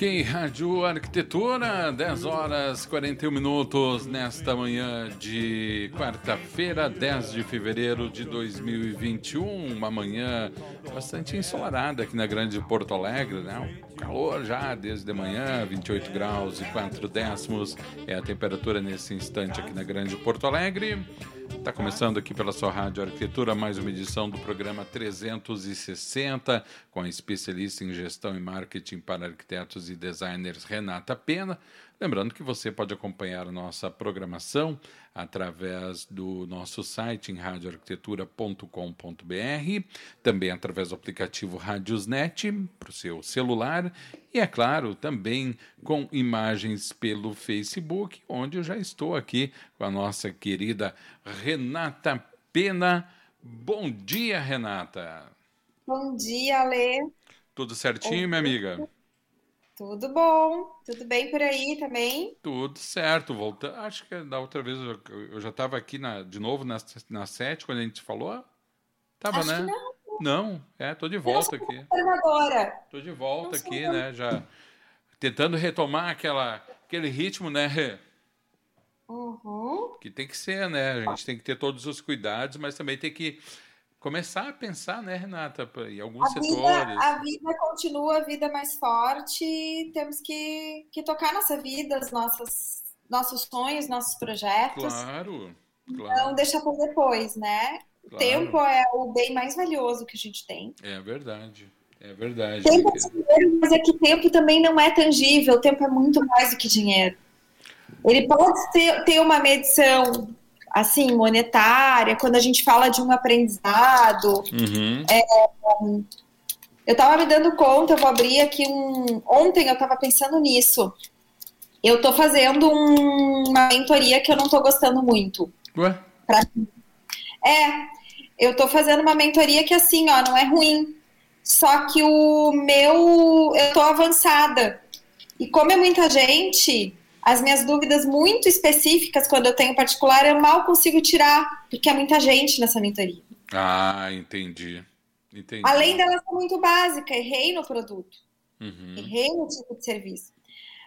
Ok, Rádio Arquitetura, 10 horas 41 minutos nesta manhã de quarta-feira, 10 de fevereiro de 2021. Uma manhã bastante ensolarada aqui na Grande Porto Alegre, né? calor já desde de manhã, 28 graus e 4 décimos é a temperatura nesse instante aqui na Grande Porto Alegre. Está começando aqui pela sua Rádio Arquitetura mais uma edição do programa 360 com a especialista em gestão e marketing para arquitetos e designers Renata Pena. Lembrando que você pode acompanhar a nossa programação através do nosso site em radioarquitetura.com.br, também através do aplicativo Radiosnet para o seu celular e, é claro, também com imagens pelo Facebook, onde eu já estou aqui com a nossa querida Renata Pena. Bom dia, Renata. Bom dia, Alê. Tudo certinho, minha amiga? Tudo bom, tudo bem por aí também? Tudo certo, volta. Acho que da outra vez eu, já estava aqui na, de novo na, na sete, quando a gente falou. Tava, Acho né? não. não, é, tô de volta aqui. Observadora. Tô de volta aqui, não. né? Já tentando retomar aquela, aquele ritmo, né? Uhum. Que tem que ser, né? A gente tem que ter todos os cuidados, mas também tem que começar a pensar, né, Renata, em alguns A vida, setores. a vida continua, a vida é mais forte, temos que, que tocar nossa vida, os nossos, nossos sonhos, nossos projetos. Claro, Não claro. deixar para depois, né? O Claro. tempo é o bem mais valioso que a gente tem. É verdade. É verdade. Tempo é dinheiro, mas é que tempo também não é tangível, o tempo é muito mais do que dinheiro. Ele pode ter, ter uma medição assim monetária quando a gente fala de um aprendizado. Uhum. Eu estava me dando conta, eu vou abrir aqui um. Ontem eu estava pensando nisso. Eu estou fazendo um- uma mentoria que eu não estou gostando muito. Ué? É, eu tô fazendo uma mentoria que assim, ó, não é ruim. Só que o meu, eu tô avançada. E como é muita gente, as minhas dúvidas muito específicas, quando eu tenho particular, eu mal consigo tirar, porque é muita gente nessa mentoria. Ah, entendi. Entendi. Além dela ser muito básica, errei no produto, Uhum. errei no tipo de serviço.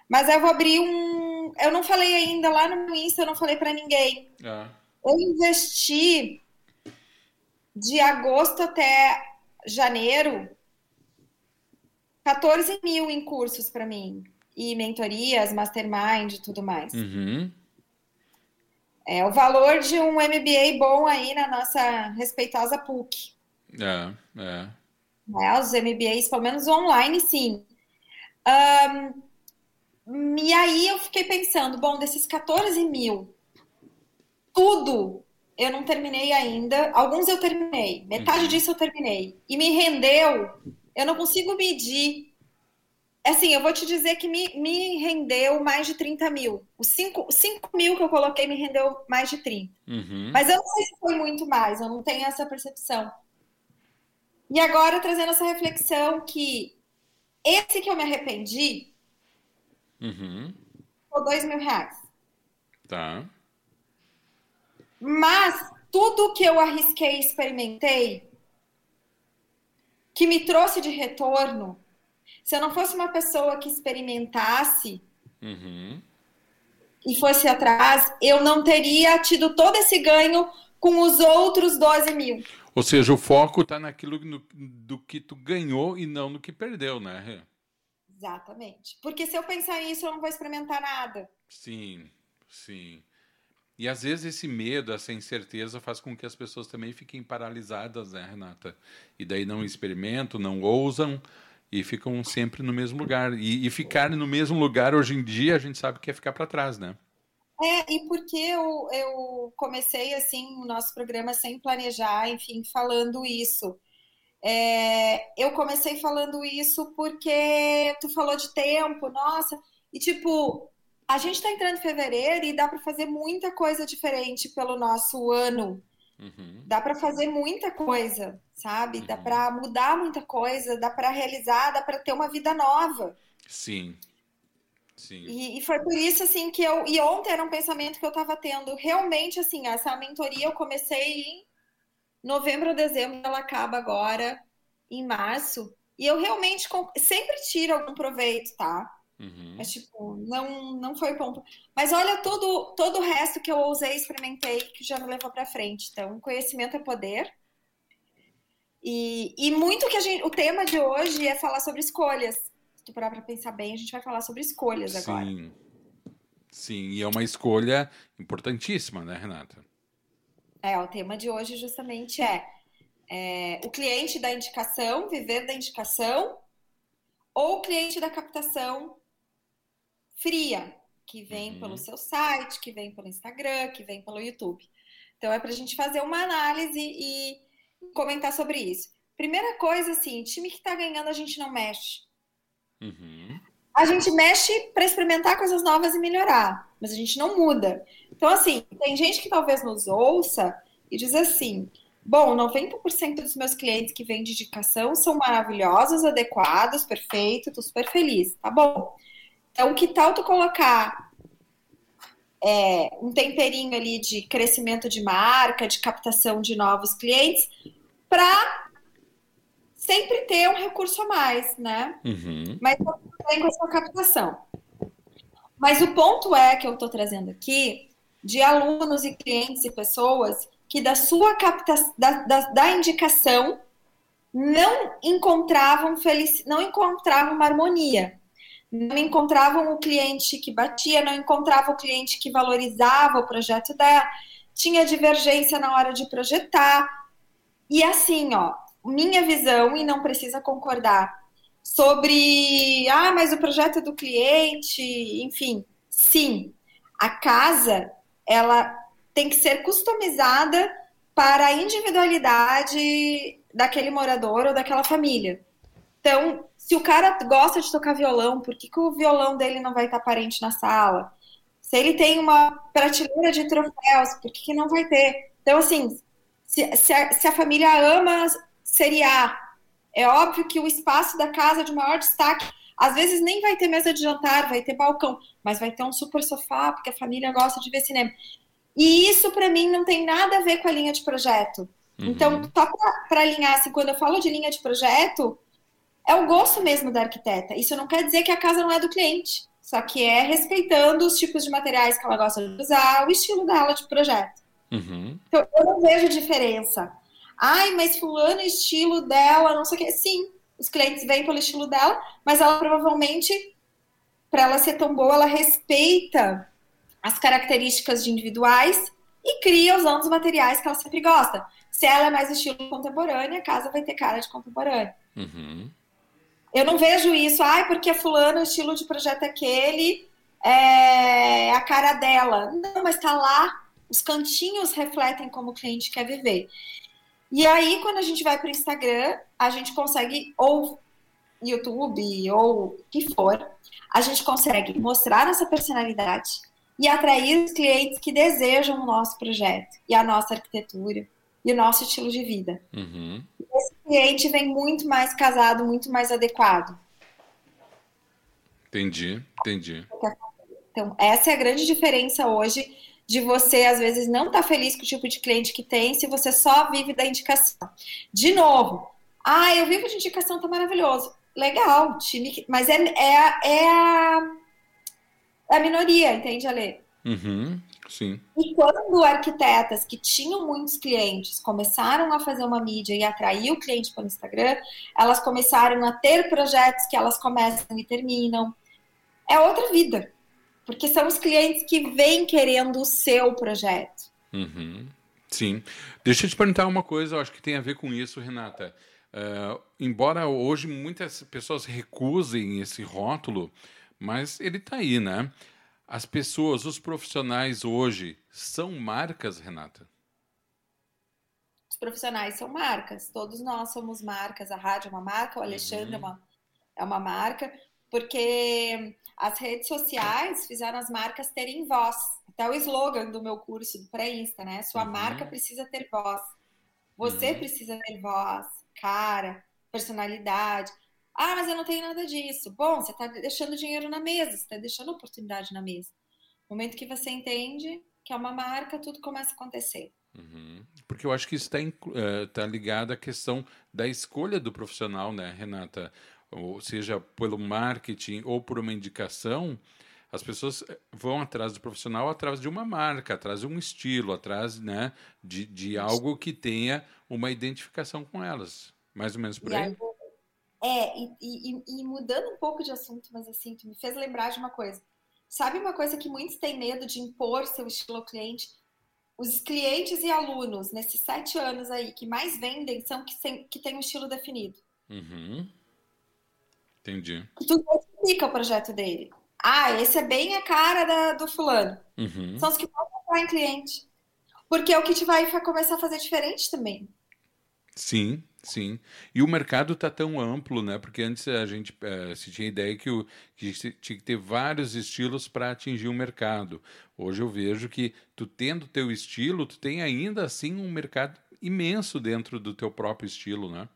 Mas eu vou abrir um. Eu não falei ainda lá no meu Insta, eu não falei pra ninguém. Ah, Eu investi de agosto até janeiro 14 mil em cursos para mim. E mentorias, mastermind e tudo mais. uhum. É o valor de um MBA bom aí na nossa respeitosa PUC. É, é. Né? Os MBAs, pelo menos online, sim. Ahn, e aí eu fiquei pensando, bom, desses 14 mil, tudo eu não terminei ainda. Alguns eu terminei, metade Uhum. disso eu terminei. E me rendeu, eu não consigo medir. Assim, eu vou te dizer que me, me rendeu mais de 30 mil. Os 5, 5 mil que eu coloquei me rendeu mais de 30. Uhum. Mas eu não sei se foi muito mais, eu não tenho essa percepção. E agora trazendo essa reflexão que esse que eu me arrependi Uhum. foi dois mil reais. Tá. Mas tudo que eu arrisquei e experimentei, que me trouxe de retorno, se eu não fosse uma pessoa que experimentasse Uhum. e fosse atrás, eu não teria tido todo esse ganho com os outros 12 mil. Ou seja, o foco tá naquilo no- do que tu ganhou e não no que perdeu, né? Exatamente. Porque se eu pensar nisso, eu não vou experimentar nada. Sim, sim. E às vezes esse medo, essa incerteza faz com que as pessoas também fiquem paralisadas, né, Renata? E daí não experimentam, não ousam e ficam sempre no mesmo lugar. E, e ficar no mesmo lugar hoje em dia, a gente sabe que é ficar para trás, né? É, e porque eu, eu comecei assim o nosso programa sem planejar, enfim, falando isso. É, eu comecei falando isso porque tu falou de tempo, nossa, e tipo, a gente está entrando em fevereiro e dá para fazer muita coisa diferente pelo nosso ano. Uhum. Dá para fazer muita coisa, sabe? Uhum. Dá para mudar muita coisa, dá para realizar, dá para ter uma vida nova. Sim. Sim. E, e, foi por isso assim que eu e ontem era um pensamento que eu estava tendo. Realmente assim, essa mentoria eu comecei em novembro ou dezembro, ela acaba agora em março. E eu realmente sempre tiro algum proveito, tá? Uhum. Mas, tipo, não, não foi ponto. Mas olha todo, todo o resto que eu usei, experimentei, que já me levou para frente. Então, conhecimento é poder. E, e muito que a gente. O tema de hoje é falar sobre escolhas. Se tu parar pra pensar bem, a gente vai falar sobre escolhas Sim. agora. Sim, e é uma escolha importantíssima, né, Renata? É, o tema de hoje justamente é, é o cliente da indicação, viver da indicação, ou o cliente da captação, fria, que vem uhum. pelo seu site, que vem pelo Instagram, que vem pelo YouTube. Então é para a gente fazer uma análise e comentar sobre isso. Primeira coisa, assim, time que está ganhando a gente não mexe. Uhum. A gente mexe para experimentar coisas novas e melhorar, mas a gente não muda. Então, assim, tem gente que talvez nos ouça e diz assim: bom, 90% dos meus clientes que vêm de indicação são maravilhosos, adequados, perfeito, tô super feliz. Tá bom. Então, que tal tu colocar é, um temperinho ali de crescimento de marca, de captação de novos clientes, para sempre ter um recurso a mais, né? Uhum. Mas também com a sua captação. Mas o ponto é que eu estou trazendo aqui de alunos e clientes e pessoas que da sua captação, da, da, da indicação não encontravam felicidade, não encontravam uma harmonia não encontravam o cliente que batia, não encontravam o cliente que valorizava o projeto dela, tinha divergência na hora de projetar. E assim, ó, minha visão, e não precisa concordar, sobre, ah, mas o projeto do cliente, enfim, sim, a casa, ela tem que ser customizada para a individualidade daquele morador ou daquela família. Então, se o cara gosta de tocar violão, por que, que o violão dele não vai estar aparente na sala? Se ele tem uma prateleira de troféus, por que, que não vai ter? Então, assim, se, se, a, se a família ama Série A, é óbvio que o espaço da casa de maior destaque. Às vezes nem vai ter mesa de jantar, vai ter balcão, mas vai ter um super sofá, porque a família gosta de ver cinema. E isso, para mim, não tem nada a ver com a linha de projeto. Uhum. Então, só para alinhar, assim, quando eu falo de linha de projeto, é o gosto mesmo da arquiteta. Isso não quer dizer que a casa não é do cliente, só que é respeitando os tipos de materiais que ela gosta de usar, o estilo dela de projeto. Uhum. Então, eu não vejo diferença. Ai, mas fulano, estilo dela, não sei o quê. Sim, os clientes vêm pelo estilo dela, mas ela provavelmente, para ela ser tão boa, ela respeita as características de individuais e cria usando os materiais que ela sempre gosta. Se ela é mais estilo contemporâneo, a casa vai ter cara de contemporâneo. Uhum. Eu não vejo isso, ai, porque é fulano, o estilo de projeto é aquele, é a cara dela. Não, mas tá lá, os cantinhos refletem como o cliente quer viver. E aí, quando a gente vai para o Instagram, a gente consegue, ou YouTube, ou o que for, a gente consegue mostrar nossa personalidade e atrair os clientes que desejam o nosso projeto e a nossa arquitetura e o nosso estilo de vida. Uhum. Esse cliente vem muito mais casado, muito mais adequado. Entendi, entendi. Então, essa é a grande diferença hoje de você, às vezes, não estar tá feliz com o tipo de cliente que tem se você só vive da indicação. De novo, ah, eu vivo de indicação, tá maravilhoso. Legal, time, mas é, é, é, a, é a minoria, entende, Ale? Uhum. Sim. E quando arquitetas que tinham muitos clientes começaram a fazer uma mídia e atrair o cliente pelo Instagram, elas começaram a ter projetos que elas começam e terminam. É outra vida. Porque são os clientes que vêm querendo o seu projeto. Uhum. Sim. Deixa eu te perguntar uma coisa, eu acho que tem a ver com isso, Renata. Uh, embora hoje muitas pessoas recusem esse rótulo, mas ele está aí, né? As pessoas, os profissionais hoje são marcas, Renata? Os profissionais são marcas, todos nós somos marcas. A rádio é uma marca, o Alexandre uhum. é, uma, é uma marca, porque as redes sociais fizeram as marcas terem voz. Até o slogan do meu curso do pré-insta, né? Sua uhum. marca precisa ter voz. Você uhum. precisa ter voz, cara, personalidade. Ah, mas eu não tenho nada disso. Bom, você está deixando dinheiro na mesa, você está deixando oportunidade na mesa. No momento que você entende que é uma marca, tudo começa a acontecer. Uhum. Porque eu acho que isso está uh, tá ligado à questão da escolha do profissional, né, Renata? Ou seja, pelo marketing ou por uma indicação, as pessoas eh, vão atrás do profissional atrás de uma marca, atrás de um estilo, atrás né, de, de algo que tenha uma identificação com elas. Mais ou menos por aí? É, e, e, e, mudando um pouco de assunto, mas assim, tu me fez lembrar de uma coisa. Sabe uma coisa que muitos têm medo de impor seu estilo ao cliente? Os clientes e alunos, nesses sete anos aí, que mais vendem, são que, tem, que têm um estilo definido. Uhum. Entendi. Tu explica o projeto dele. Ah, esse é bem a cara da, do fulano. Uhum. São os que vão comprar em cliente. Porque é o que te vai começar a fazer diferente também. Sim, Sim, e o mercado está tão amplo, né? Porque antes a gente uh, se tinha ideia que, o, que tinha que ter vários estilos para atingir o mercado. Hoje eu vejo que tu tendo teu estilo, tu tem ainda assim um mercado imenso dentro do teu próprio estilo, né?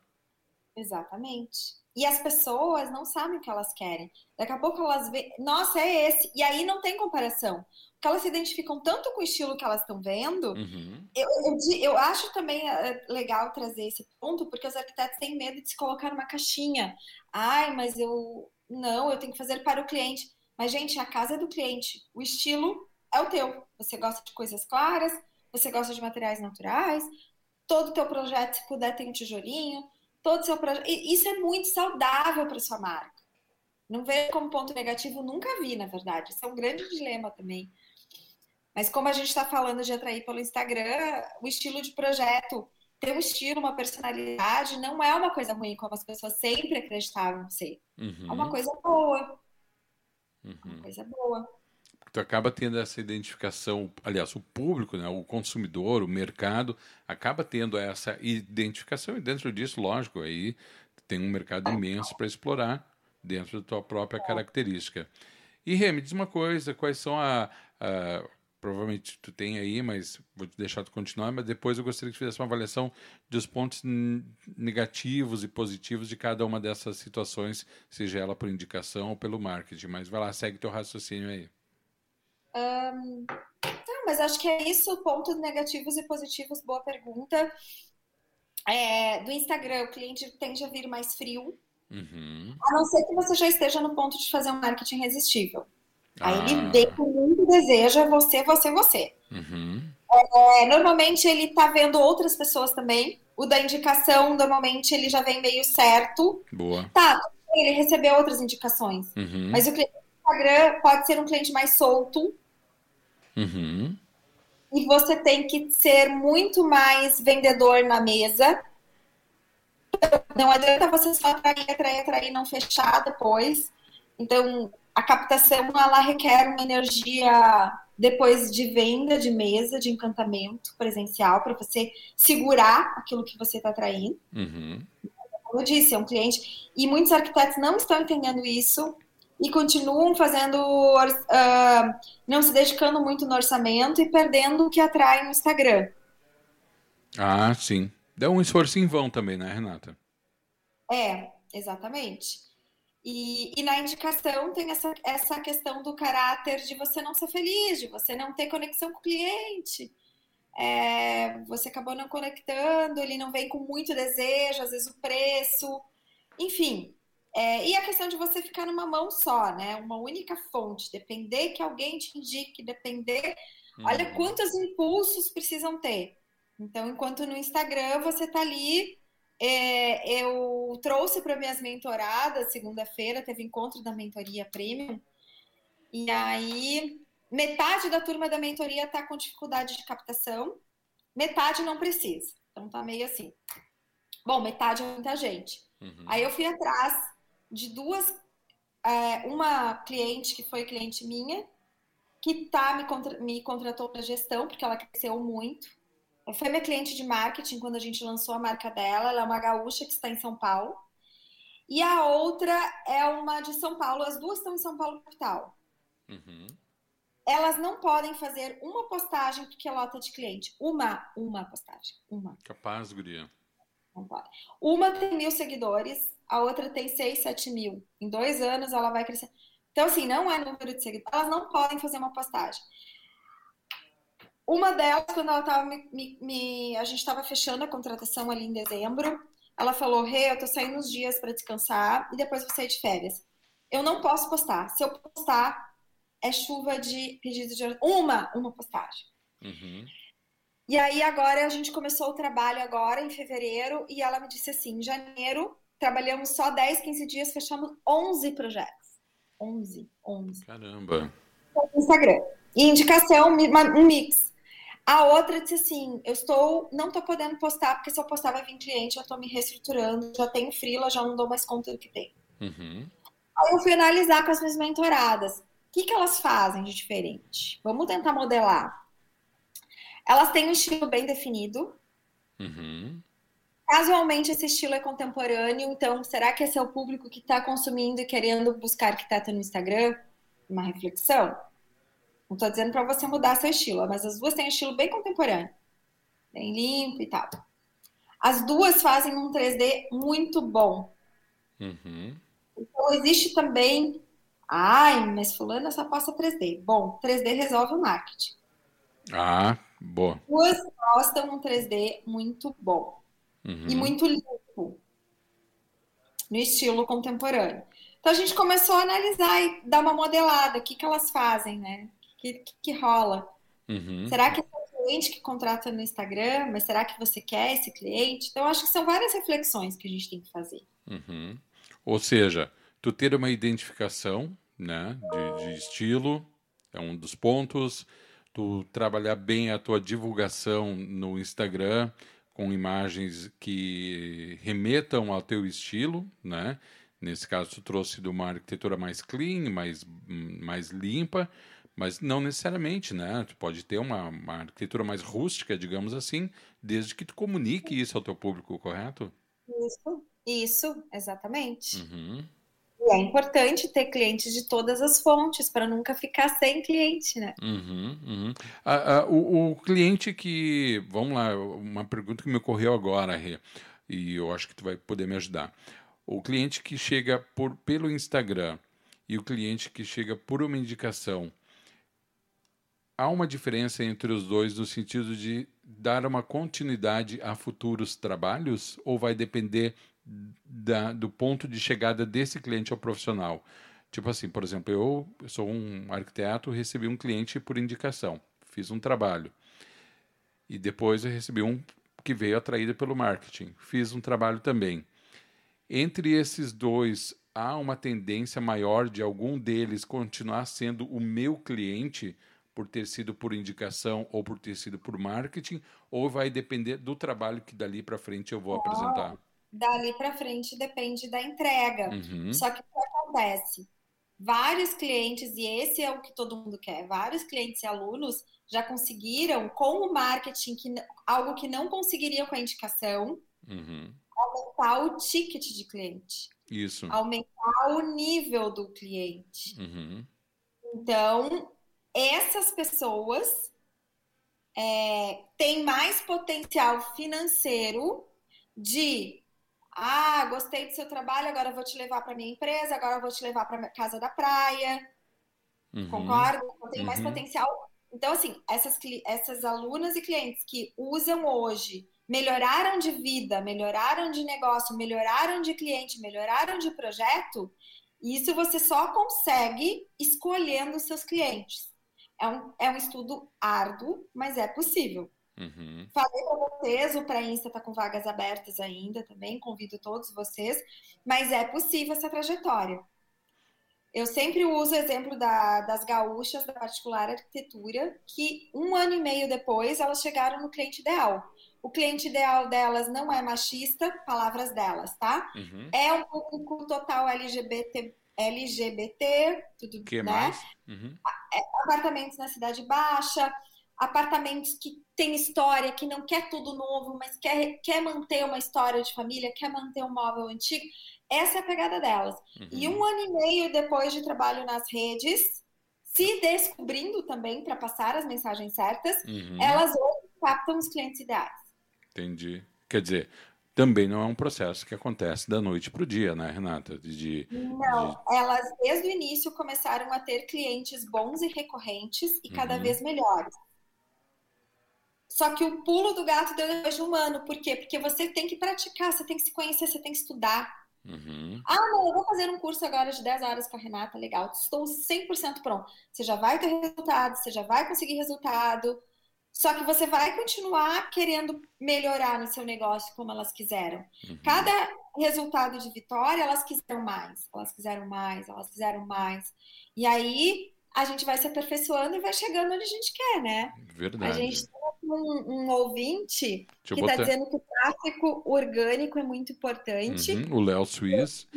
Exatamente. E as pessoas não sabem o que elas querem. Daqui a pouco elas veem, nossa, é esse. E aí não tem comparação. Porque elas se identificam tanto com o estilo que elas estão vendo. Uhum. Eu, eu, eu, acho também é, legal trazer esse ponto, porque os arquitetos têm medo de se colocar numa caixinha. Ai, mas eu. Não, eu tenho que fazer para o cliente. Mas, gente, a casa é do cliente. O estilo é o teu. Você gosta de coisas claras, você gosta de materiais naturais, todo o teu projeto, se puder, tem um tijolinho todo o seu projeto. Isso é muito saudável para sua marca. Não vejo como ponto negativo, nunca vi, na verdade. Isso é um grande dilema também. Mas como a gente está falando de atrair pelo Instagram, o estilo de projeto, ter um estilo, uma personalidade, não é uma coisa ruim, como as pessoas sempre acreditavam ser. Uhum. É uma coisa boa. Uhum. Uma coisa boa tu acaba tendo essa identificação, aliás, o público, né, o consumidor, o mercado, acaba tendo essa identificação e dentro disso, lógico, aí tem um mercado imenso para explorar dentro da tua própria característica. E Remy, diz uma coisa, quais são a, a provavelmente tu tem aí, mas vou deixar tu continuar, mas depois eu gostaria que tu fizesse uma avaliação dos pontos negativos e positivos de cada uma dessas situações, seja ela por indicação ou pelo marketing. Mas vai lá, segue teu raciocínio aí. Um, não, mas acho que é isso, pontos negativos e positivos, boa pergunta. É, do Instagram, o cliente tende a vir mais frio, uhum. a não ser que você já esteja no ponto de fazer um marketing irresistível. Ah. Aí ele vem com muito desejo, é você, você, você. Uhum. É, normalmente ele tá vendo outras pessoas também. O da indicação, normalmente ele já vem meio certo. Boa. Tá, ele recebeu outras indicações. Uhum. Mas o cliente do Instagram pode ser um cliente mais solto. Uhum. E você tem que ser muito mais vendedor na mesa. Não adianta você só atrair, atrair, atrair, não fechar depois. Então, a captação, ela requer uma energia depois de venda de mesa, de encantamento presencial, para você segurar aquilo que você está atraindo. Uhum. Como eu disse, é um cliente. E muitos arquitetos não estão entendendo isso e continuam fazendo, uh, não se dedicando muito no orçamento e perdendo o que atrai no Instagram. Ah, sim. Dá um esforço em vão também, né, Renata? É, exatamente. E, e, na indicação tem essa, essa questão do caráter de você não ser feliz, de você não ter conexão com o cliente. É, você acabou não conectando, ele não vem com muito desejo, às vezes o preço. Enfim, é, e a questão de você ficar numa mão só, né? Uma única fonte, depender que alguém te indique, depender. Uhum. Olha quantos impulsos precisam ter. Então, enquanto no Instagram você tá ali, é, eu trouxe para minhas mentoradas, segunda-feira teve encontro da mentoria premium, e aí metade da turma da mentoria tá com dificuldade de captação, metade não precisa. Então tá meio assim. Bom, metade é muita gente. Uhum. Aí eu fui atrás de duas. É, uma cliente que foi cliente minha, que tá, me, contra, me contratou para gestão, porque ela cresceu muito. Foi minha cliente de marketing quando a gente lançou a marca dela. Ela é uma gaúcha que está em São Paulo. E a outra é uma de São Paulo. As duas estão em São Paulo, capital. Uhum. Elas não podem fazer uma postagem porque é lota de cliente. Uma, uma postagem. Uma. Capaz, guria. Não pode. Uma tem mil seguidores, a outra tem seis, sete mil. Em dois anos ela vai crescer. Então, assim, não é número de seguidores. Elas não podem fazer uma postagem. Uma delas, quando ela estava me, me, me, A gente estava fechando a contratação ali em dezembro. Ela falou: Rê, hey, eu tô saindo uns dias para descansar e depois vou sair de férias. Eu não posso postar. Se eu postar, é chuva de pedidos de. Uma, uma postagem. Uhum. E aí, agora, a gente começou o trabalho agora, em fevereiro, e ela me disse assim: em janeiro, trabalhamos só 10, 15 dias, fechamos 11 projetos. 11, 11. Caramba. Instagram. E indicação, um mix. A outra disse assim: eu estou, não estou podendo postar, porque se eu postar vai vir cliente, eu estou me reestruturando, já tenho frila, já não dou mais conta do que tem. Uhum. Aí eu fui analisar com as minhas mentoradas. O que, que elas fazem de diferente? Vamos tentar modelar. Elas têm um estilo bem definido. Uhum. Casualmente, esse estilo é contemporâneo, então será que esse é o público que está consumindo e querendo buscar arquiteto no Instagram? Uma reflexão. Não estou dizendo para você mudar seu estilo, mas as duas têm um estilo bem contemporâneo, bem limpo e tal. As duas fazem um 3D muito bom. Uhum. Então, existe também. Ai, mas Fulano só passa 3D. Bom, 3D resolve o marketing. Ah, boa. Duas mostram um 3D muito bom uhum. e muito limpo no estilo contemporâneo. Então a gente começou a analisar e dar uma modelada, o que, que elas fazem, né? O que, que, que, rola? Uhum. Será que é o cliente que contrata no Instagram? Mas será que você quer esse cliente? Então acho que são várias reflexões que a gente tem que fazer. Uhum. Ou seja, tu ter uma identificação né, de, de estilo é um dos pontos. Tu trabalhar bem a tua divulgação no Instagram com imagens que remetam ao teu estilo, né? Nesse caso, tu trouxe de uma arquitetura mais clean, mais, mais limpa, mas não necessariamente, né? Tu pode ter uma, uma arquitetura mais rústica, digamos assim, desde que tu comunique isso ao teu público, correto? Isso, isso, exatamente. Uhum. É importante ter clientes de todas as fontes para nunca ficar sem cliente, né? Uhum, uhum. O, o, cliente que. Vamos lá, uma pergunta que me ocorreu agora, Rê, e eu acho que tu vai poder me ajudar. O cliente que chega por, pelo Instagram e o cliente que chega por uma indicação, há uma diferença entre os dois no sentido de dar uma continuidade a futuros trabalhos ou vai depender da, do ponto de chegada desse cliente ao profissional. Tipo assim, por exemplo, eu, eu sou um arquiteto, recebi um cliente por indicação, fiz um trabalho. E depois eu recebi um que veio atraído pelo marketing, fiz um trabalho também. Entre esses dois, há uma tendência maior de algum deles continuar sendo o meu cliente por ter sido por indicação ou por ter sido por marketing, ou vai depender do trabalho que dali para frente eu vou apresentar? Dali para frente depende da entrega. Uhum. Só que o que acontece? Vários clientes, e esse é o que todo mundo quer, vários clientes e alunos já conseguiram, com o marketing, que, algo que não conseguiriam com a indicação, uhum. aumentar o ticket de cliente. Isso. Aumentar o nível do cliente. Uhum. Então, essas pessoas é, têm mais potencial financeiro de ah, gostei do seu trabalho, agora eu vou te levar para minha empresa, agora eu vou te levar para casa da praia. Uhum. Concordo? Eu tenho uhum. mais potencial. Então, assim, essas, essas alunas e clientes que usam hoje, melhoraram de vida, melhoraram de negócio, melhoraram de cliente, melhoraram de projeto, isso você só consegue escolhendo os seus clientes. É um, é um estudo árduo, mas é possível. Uhum. Falei para vocês, o pré-insta está com vagas abertas ainda também, convido todos vocês, mas é possível essa trajetória. Eu sempre uso o exemplo da, das gaúchas da particular arquitetura, que um ano e meio depois elas chegaram no cliente ideal. O cliente ideal delas não é machista, palavras delas, tá? Uhum. É um público total LGBT LGBT, tudo que né? mais? Uhum. Apartamentos na Cidade Baixa, apartamentos que tem história, que não quer tudo novo, mas quer, quer manter uma história de família, quer manter um móvel antigo. Essa é a pegada delas. Uhum. E um ano e meio depois de trabalho nas redes, se descobrindo também para passar as mensagens certas, Uhum. elas hoje captam os clientes ideais. Entendi. Quer dizer, também não é um processo que acontece da noite para o dia, né, Renata? De, de- Não, elas desde o início começaram a ter clientes bons e recorrentes e cada Uhum. vez melhores. Só que o pulo do gato deu depois de um ano. Por quê? Porque você tem que praticar, você tem que se conhecer, você tem que estudar. Uhum. Ah, não, eu vou fazer um curso agora de 10 horas com a Renata, legal. Estou 100% pronto. Você já vai ter resultado, você já vai conseguir resultado. Só que você vai continuar querendo melhorar no seu negócio como elas quiseram. Uhum. Cada resultado de vitória, elas quiseram mais, elas quiseram mais, elas quiseram mais. E aí a gente vai se aperfeiçoando e vai chegando onde a gente quer, né? A Verdade. gente tem um, um ouvinte Deixa que está dizendo que o tráfego orgânico é muito importante, Uhum, o Léo Suiz.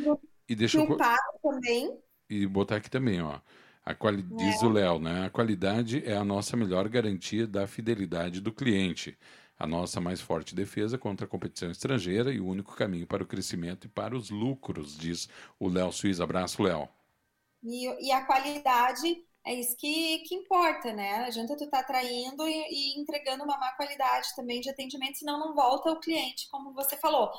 E deixa eu também. e botar aqui também, ó. A quali... Diz o Léo, né? A qualidade é a nossa melhor garantia da fidelidade do cliente. A nossa mais forte defesa contra a competição estrangeira e o único caminho para o crescimento e para os lucros, diz o Léo Suiz. Abraço, Léo. E, e a qualidade é isso que, que importa, né? Não adianta tu estar atraindo e, e entregando uma má qualidade também de atendimento, senão não volta o cliente, como você falou.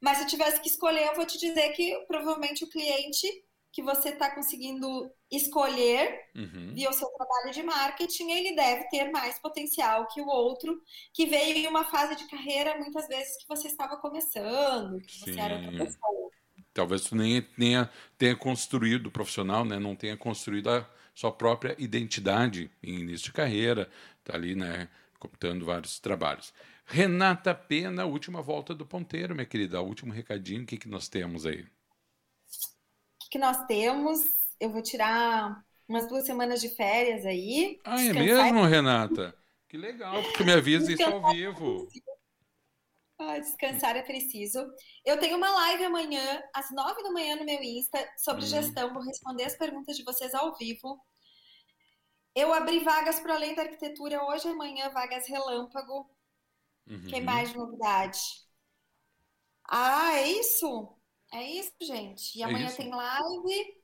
Mas se eu tivesse que escolher, eu vou te dizer que provavelmente o cliente que você está conseguindo escolher Uhum. via o seu trabalho de marketing, ele deve ter mais potencial que o outro que veio em uma fase de carreira, muitas vezes, que você estava começando, que você era outra Sim. pessoa. Talvez tu nem tenha, tenha construído o profissional, né? Não tenha construído a sua própria identidade em início de carreira, tá ali, né? Computando vários trabalhos. Renata Pena, última volta do ponteiro, minha querida. Último recadinho, o que, que nós temos aí? O que, nós temos? Eu vou tirar umas duas semanas de férias aí. Ah, é mesmo, Renata? Que legal, porque me avisa isso ao vivo. Ah, descansar é preciso. Eu tenho uma live amanhã, às nove da manhã, no meu Insta, sobre Hum. gestão. Vou responder as perguntas de vocês ao vivo. Eu abri vagas para além da arquitetura hoje e amanhã, vagas relâmpago. Uhum. Que mais de novidade? Ah, é isso? É isso, gente. E É amanhã isso. tem live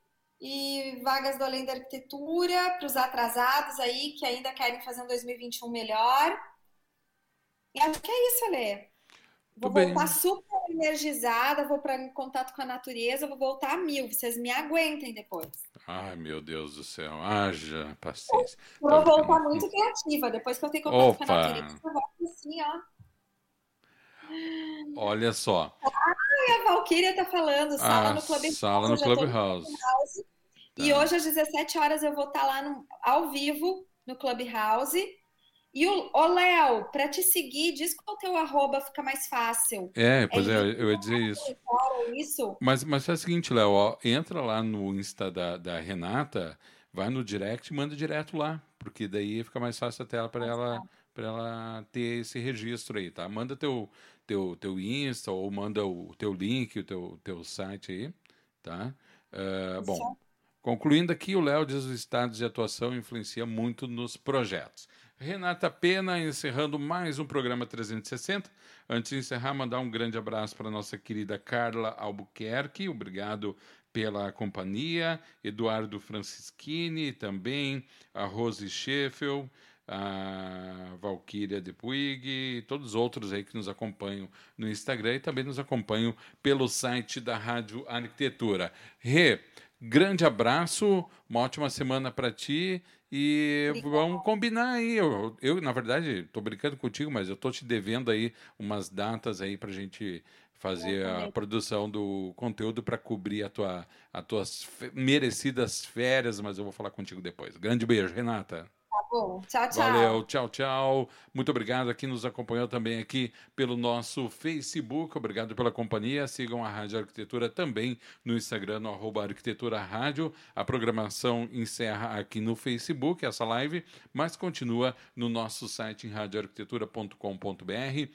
e vagas do Além da Arquitetura para os atrasados aí que ainda querem fazer um 2021 melhor. E acho que é isso, Alê. Vou bem. voltar super energizada, vou para em contato com a natureza, vou voltar a mil. Vocês me aguentem depois. Ai, meu Deus do céu. Haja paciência. Tá vou voltar muito criativa. Depois que eu tenho contato com Opa! a natureza, eu volto assim, ó. Olha só. E a Valkyria tá falando, sala A no Clubhouse. sala no tô Clubhouse. E Tá. hoje às 17 horas eu vou estar lá no- ao vivo no Clubhouse. E o ô, Léo, para te seguir, diz qual o teu arroba, fica mais fácil. É, pois é, É eu ia dizer isso. Isso? Mas, mas faz o seguinte, Léo, ó, entra lá no Insta da, da Renata, vai no direct e manda direto lá, porque daí fica mais fácil até ela para ela para ela ter esse registro aí, tá? Manda teu teu teu Insta ou manda o teu link, o teu teu site aí, tá? Ah, bom, concluindo aqui, o Léo diz os estados de atuação influencia muito nos projetos. Renata Pena encerrando mais um programa 360. Antes de encerrar, mandar um grande abraço para nossa querida Carla Albuquerque. Obrigado pela companhia. Eduardo Francischini também. A Rose Scheffel. A Valkyria de Puig e todos os outros aí que nos acompanham no Instagram e também nos acompanham pelo site da Rádio Arquitetura. Rê, grande abraço, uma ótima semana para ti e vamos combinar aí. Eu, eu, na verdade, tô brincando contigo, mas eu tô te devendo aí umas datas aí pra gente fazer a produção do conteúdo para cobrir a tua, as tuas merecidas férias, mas eu vou falar contigo depois. Grande beijo, Renata. Tchau, tchau. Valeu, tchau, tchau. Muito obrigado a quem nos acompanhou também aqui pelo nosso Facebook. Obrigado pela companhia. Sigam a Rádio Arquitetura também no Instagram, no arroba Arquitetura Rádio. A programação encerra aqui no Facebook, essa live, mas continua no nosso site em radioarquitetura.com.br